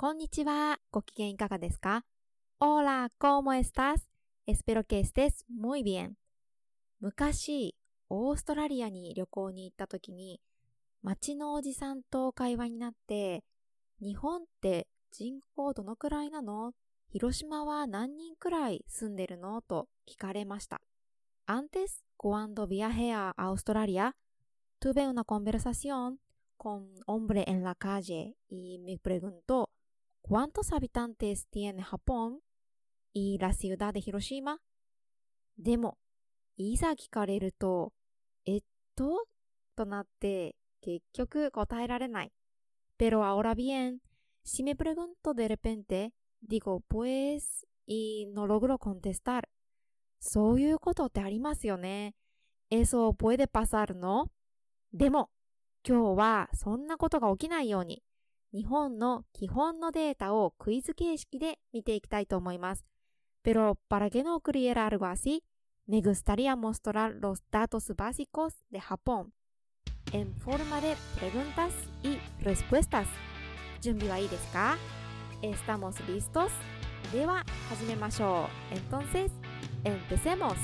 こんにちは。ご機嫌いかがですか Hola, ¿cómo estás? Espero que estés muy bien. 昔、オーストラリアに旅行に行った時に、街のおじさんと会話になって、日本って人口どのくらいなの広島は何人くらい住んでるのと聞かれました。Antes, cuando viajé a Australia, tuve una conversación con un hombre en la calle y me preguntó ¿Cuántos habitantes tiene Japón y la ciudad de Hiroshima? でも、いざ聞かれると、えっととなって結局答えられない。Pero ahora bien, si me pregunto de repente, digo pues y no logro contestar. そういうことってありますよね。Eso puede pasar, ¿no? でも、今日はそんなことが起きないように、日本の基本のデータをクイズ形式で見ていきたいと思います。Pero para que no ocurriera algo así, me gustaría mostrar los datos básicos de Japón en forma de preguntas y respuestas. 準備はいいですか ¿Estamos listos? では始めましょう。Entonces, empecemos.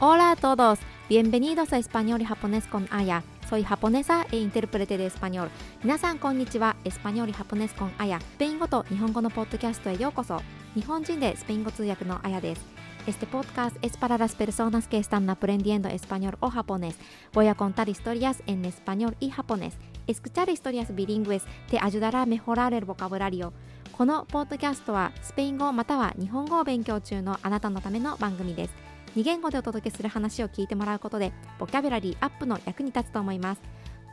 Hola a todos, bienvenidos a Español y Japonés con Aya. Soy japonesa e intérprete de español. 皆さんこんにちは。エスパニョールハポネスコンアヤ。スペイン語と日本語のポッドキャストへようこそ。日本人でスペイン語通訳のアヤです。Este podcast es para las personas que están aprendiendo español o japonés. Voy a contar historias en español y japonés. Escuchar historias bilingües te ayudará a mejorar el vocabulario. このポッドキャストはスペイン語または日本語を勉強中のあなたのための番組です。 2言語でお届けする話を聞いてもらうことで、ボキャブラリーアップの役に立つと思います。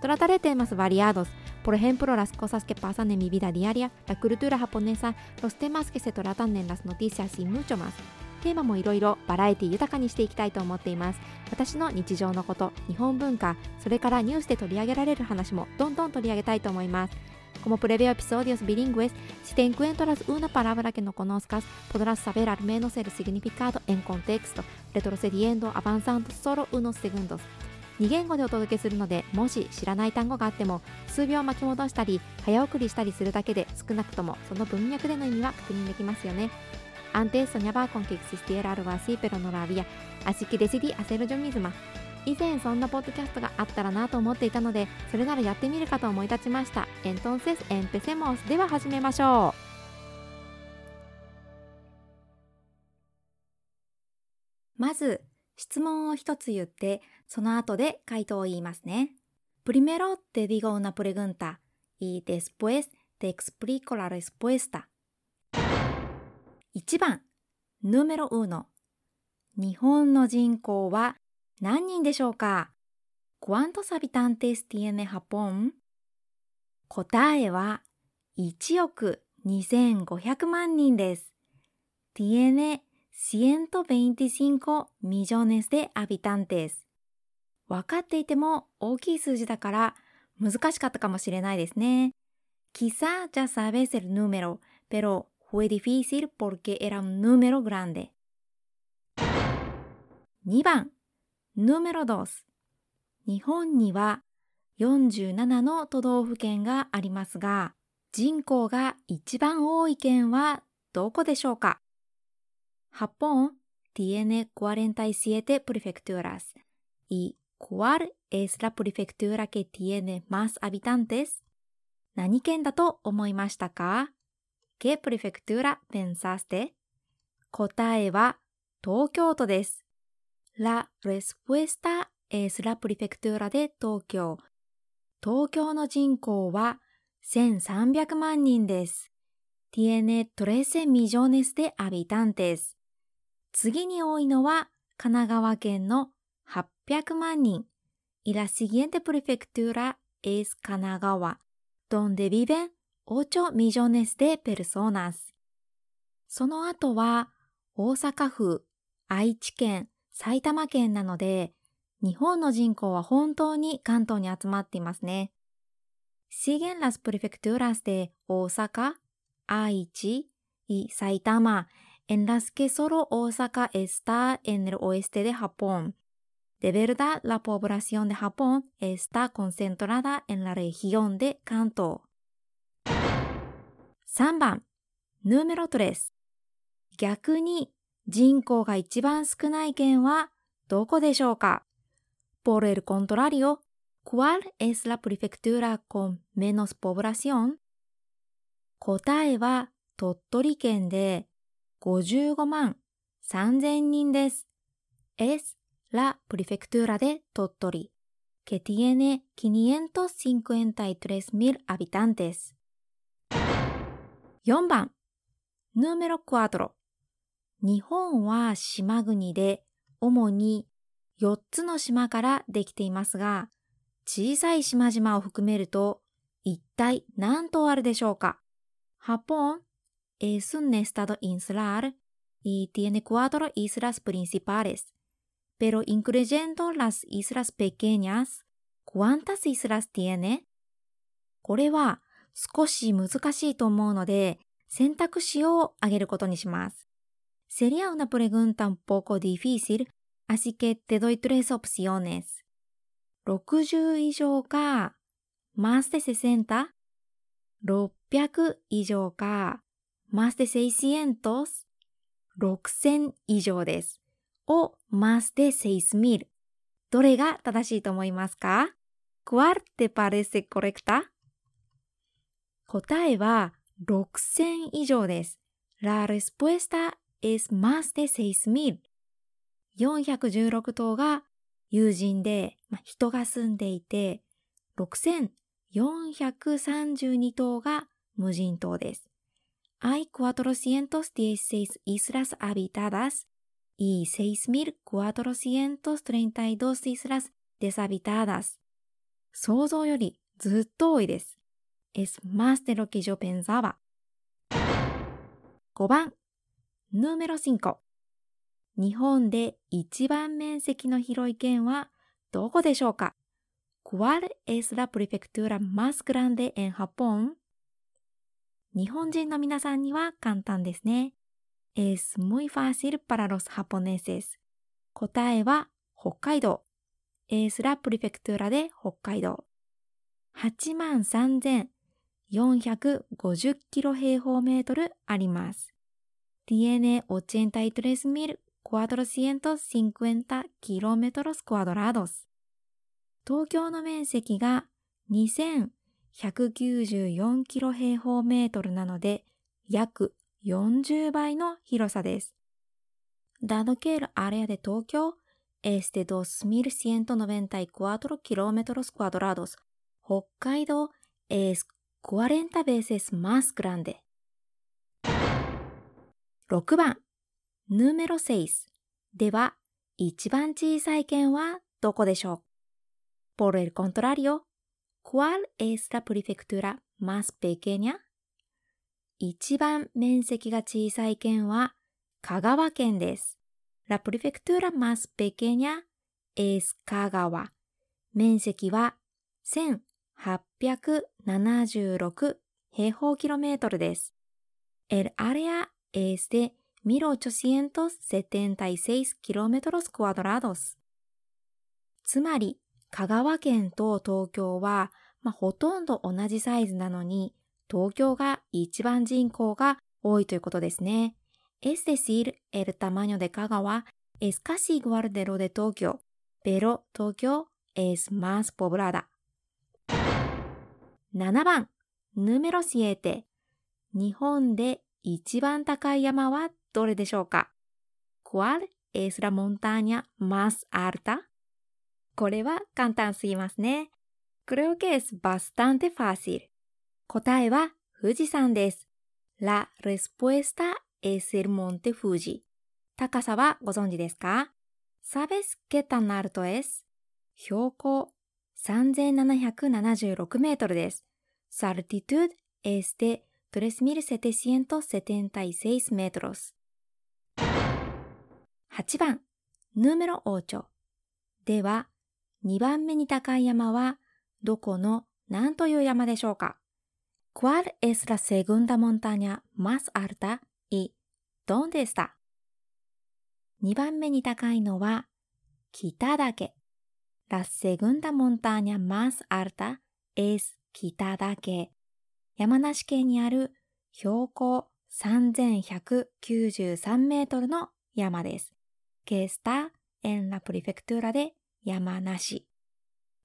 Trataré temas variados, por ejemplo las cosas que pasan en mi vida diaria, la cultura japonesa, los temas que se tratan en las noticias y muchos más.テーマもいろいろバラエティ豊かにしていきたいと思っています。私の日常のこと、日本文化、それからニュースで取り上げられる話もどんどん取り上げたいと思います。Como preveo episodios bilingües, si te encuentras una palabra que no conozcas, podrás saber al menos el significado en contexto, retrocediendo, avanzando solo unos segundos. 2言語でお届けするのでもし知らない単語があっても数秒巻き戻したり早送りしたりするだけで少なくともその文脈での意味は確認できますよね Antes soñaba con que existiera algo así pero no lo había así que decidí hacerlo yo misma 以前そんなポッドキャストがあったらなと思っていたのでそれならやってみるかと思い立ちました Entonces empecemos では始めましょうまず質問を一つ言って、その後で回答を言いますね。Primero te digo una pregunta y después te explico la respuesta. 1番、número uno。日本の人口は何人でしょうか ¿Cuántos habitantes tiene Japón? 答えは1億2500万人です。tiene 125 millones de habitantes 分かっていても大きい数字だから難しかったかもしれないですね。Quizá ya sabes el número, pero fue difícil porque era un número grande. 2番、número 2。日本には47の都道府県がありますが、人口が一番多い県はどこでしょうか Japón tiene 47 prefecturas. ¿Y cuál es la prefectura que tiene más habitantes? 何県だと思いましたか ¿Qué prefectura pensaste? 答えは東京都です。La respuesta es la prefectura de 東京。東京の人口は1300万人です。Tiene 13 millones de habitantes。次に多いのは神奈川県の800万人。Y la siguiente prefectura es Kanagawa, donde viven 8 millones de personas. その後は大阪府、愛知県、埼玉県なので、日本の人口は本当に関東に集まっていますね。シーゲンラスプレフェクトゥーラスで大阪、愛知、埼玉、エンラスケソロ大阪エスターエンルオエステでハポン。デベルダ・ラポブラシオンでハポン、エスタ・コンセントラダ・エンラ・レヒオンで関東。3番、ヌーメロトレス。逆に人口が一番少ない県はどこでしょうか Por el contrario, ¿cuál es la prefectura con menos población? 答えは鳥取県で55万3000人です。Es la prefectura de Tottori, que tiene 553 mil habitantes. 4番 Número 4日本は島国で主に4つの島からできていますが、小さい島々を含めると一体何島あるでしょうか Japón es un estado insular y tiene cuatro islas principales. pero incluyendo las islas pequeñas, ¿cuántas islas tiene? これは少し難しいと思うので、選択肢を挙げることにします。Sería una pregunta un poco difícil, así que te doy tres opciones. 60以上か、más de 60? 600以上か、más de 600? 6000以上です。o más de 6000. どれが正しいと思いますか ¿Cuál te parece correcta? 答えは6000以上です。La respuesta es más de 6000. 416頭が友人で、まあ人が住んでいて、6432頭が無人島です。Hay 416 islas habitadas y 6,432 islas deshabitadas. 想像よりずっと多いです。Es más de lo que yo pensaba. 5番、número 5。日本で一番面積の広い県はどこでしょうか ¿Cuál es la prefectura más grande en Japón? 日本人の皆さんには簡単ですね。es muy fácil para los japoneses. 答えは北海道。es la prefectura de 北海道。8万3450キロ平方メートルあります。tiene 83.450 km2。東京の面積が2194キロ平方メートルなので約40倍の広さです。ダドケールアレアで東京、エステ2194キロメートルスクワドラドス。北海道、エース40ベースマスグランデ。6番、número 6では、一番小さい県はどこでしょう Por el contrario, ¿cuál es la prefectura más pequeña? 一番面積が小さい県は香川県です。La prefectura más pequeña es 香川。面積は1876平方キロメートルです。El área es de 1876 kilómetros cuadrados。つまり、香川県と東京は、まあ、ほとんど同じサイズなのに、東京が一番人口が多いということですね。Es decir, el tamaño de Kagawa es casi igual de lo de Tokio, pero Tokio es más poblada. 7番、ヌメロシエテ。日本で一番高い山はどれでしょうか ¿Cuál es la montaña más alta? これは簡単すぎますね。Creo que es bastante fácil. 答えは富士山です。La respuesta es el monte Fuji. 高さはご存知ですか ¿Sabes qué tan alto es? 標高3776メートルです。Su altitud es de 3776 metros. 8番、número 8では、2番目に高い山はどこの何という山でしょうか ¿Cuál es la segunda montaña más alta y dónde está? 2番目に高いのは北岳。La segunda montaña más alta es 北岳。山梨県にある標高3193メートルの山です。ケスタ en la prefectura de 山梨。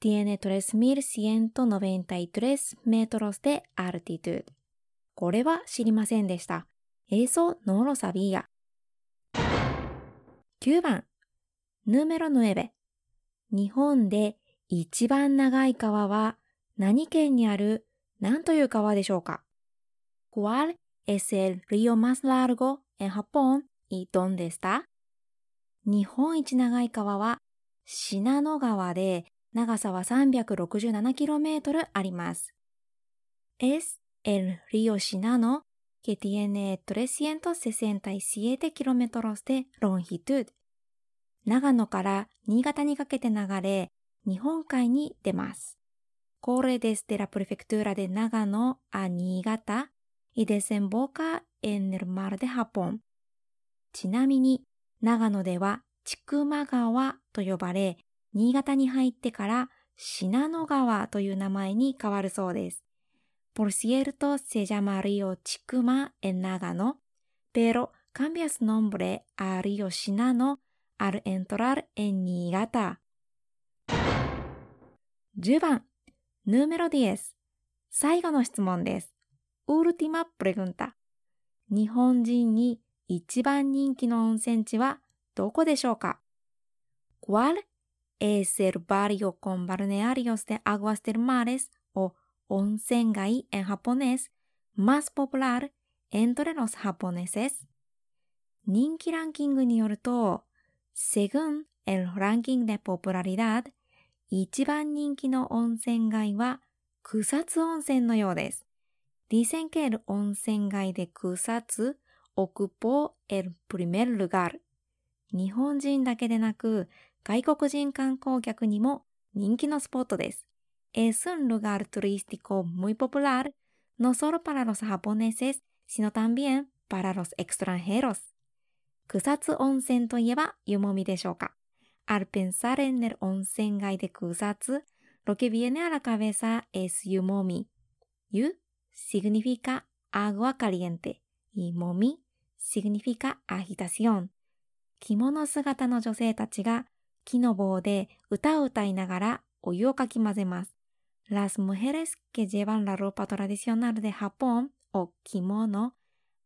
tiene 3193メートルで altitude。これは知りませんでした。eso no lo sabía。9番、ヌーメロノエベ。日本で一番長い川は何県にある何という川でしょうか ¿Cuál es el río más largo en Japón y dónde está? 日本一長い川は信濃川で長さは 367km あります。Es el río Shinano que tiene 367km de longitud. 長野から新潟にかけて流れ、日本海に出ます。Corre desde la prefectura de Nagano a Niigata y desemboca en el mar de Japón. ちなみに、長野では千曲川と呼ばれ、新潟に入ってから信濃川という名前に変わるそうです。Por cierto, se llama río Chikuma en Nagano, pero cambia su nombre a río Shinano al entrar en Niigata. 10番ヌーメロディエス。最後の質問です。ウルティマプレグンタ。日本人に一番人気の温泉地はどこでしょうか ¿Cuál es el barrio con balnearios de aguas termales o onsengai en japonés más popular entre los japoneses? 人気ランキングによると、según el ranking de popularidad, 一番人気の温泉街は草津温泉のようです。Dicen 温泉街で草津 ocupó el primer lugar。日本人だけでなく外国人観光客にも人気のスポットです。Es un lugar turístico muy popular, no solo para los japoneses, sino también para los extranjeros。草津温泉といえば湯もみでしょうか Al pensar en el onsengai de Kusatsu, lo que viene a la cabeza es yumomi. Yu significa agua caliente y momi significa agitación. 着物姿の女性たちが木の棒で歌を歌いながらお湯をかき混ぜます。Las mujeres que llevan la ropa tradicional de Japón o kimono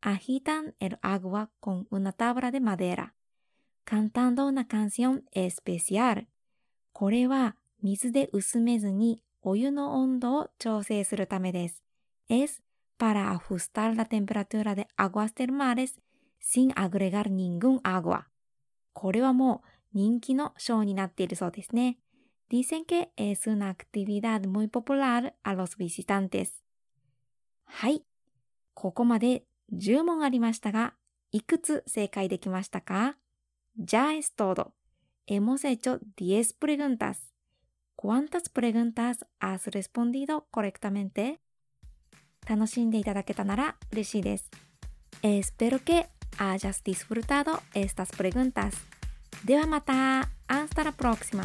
agitan el agua con una tabla de madera. Cantando una canción especial これは水で薄めずにお湯の温度を調整するためです。es para ajustar la temperatura de aguas termales sin agregar ningún agua これはもう人気のショーになっているそうですね。Dicen que es una actividad muy popular a los visitantes はい。ここまで10問ありましたが、いくつ正解できましたか Ya es todo. Hemos hecho 10 preguntas. ¿Cuántas preguntas has respondido correctamente? 楽しんでいただけたなら嬉しいです。Espero que hayas disfrutado estas preguntas. ではまた Hasta la próxima.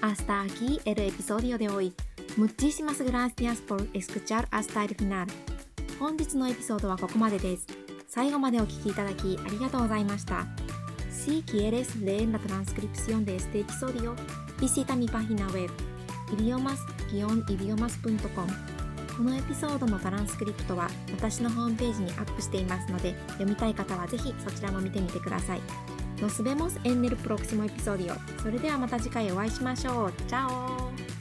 Hasta aquí el episodio de hoy. Muchísimas gracias por escuchar hasta el final. 本日のエピソードはここまでです。最後までお聴きいただきありがとうございました。 Si quieres leer la transcripción de este episodio, visita mi página web idiomas-idiomas.com このエピソードのトランスクリプトは私のホームページにアップしていますので読みたい方はぜひそちらも見てみてください。Nos vemos en el próximo episodio. それではまた次回お会いしましょう。チャオ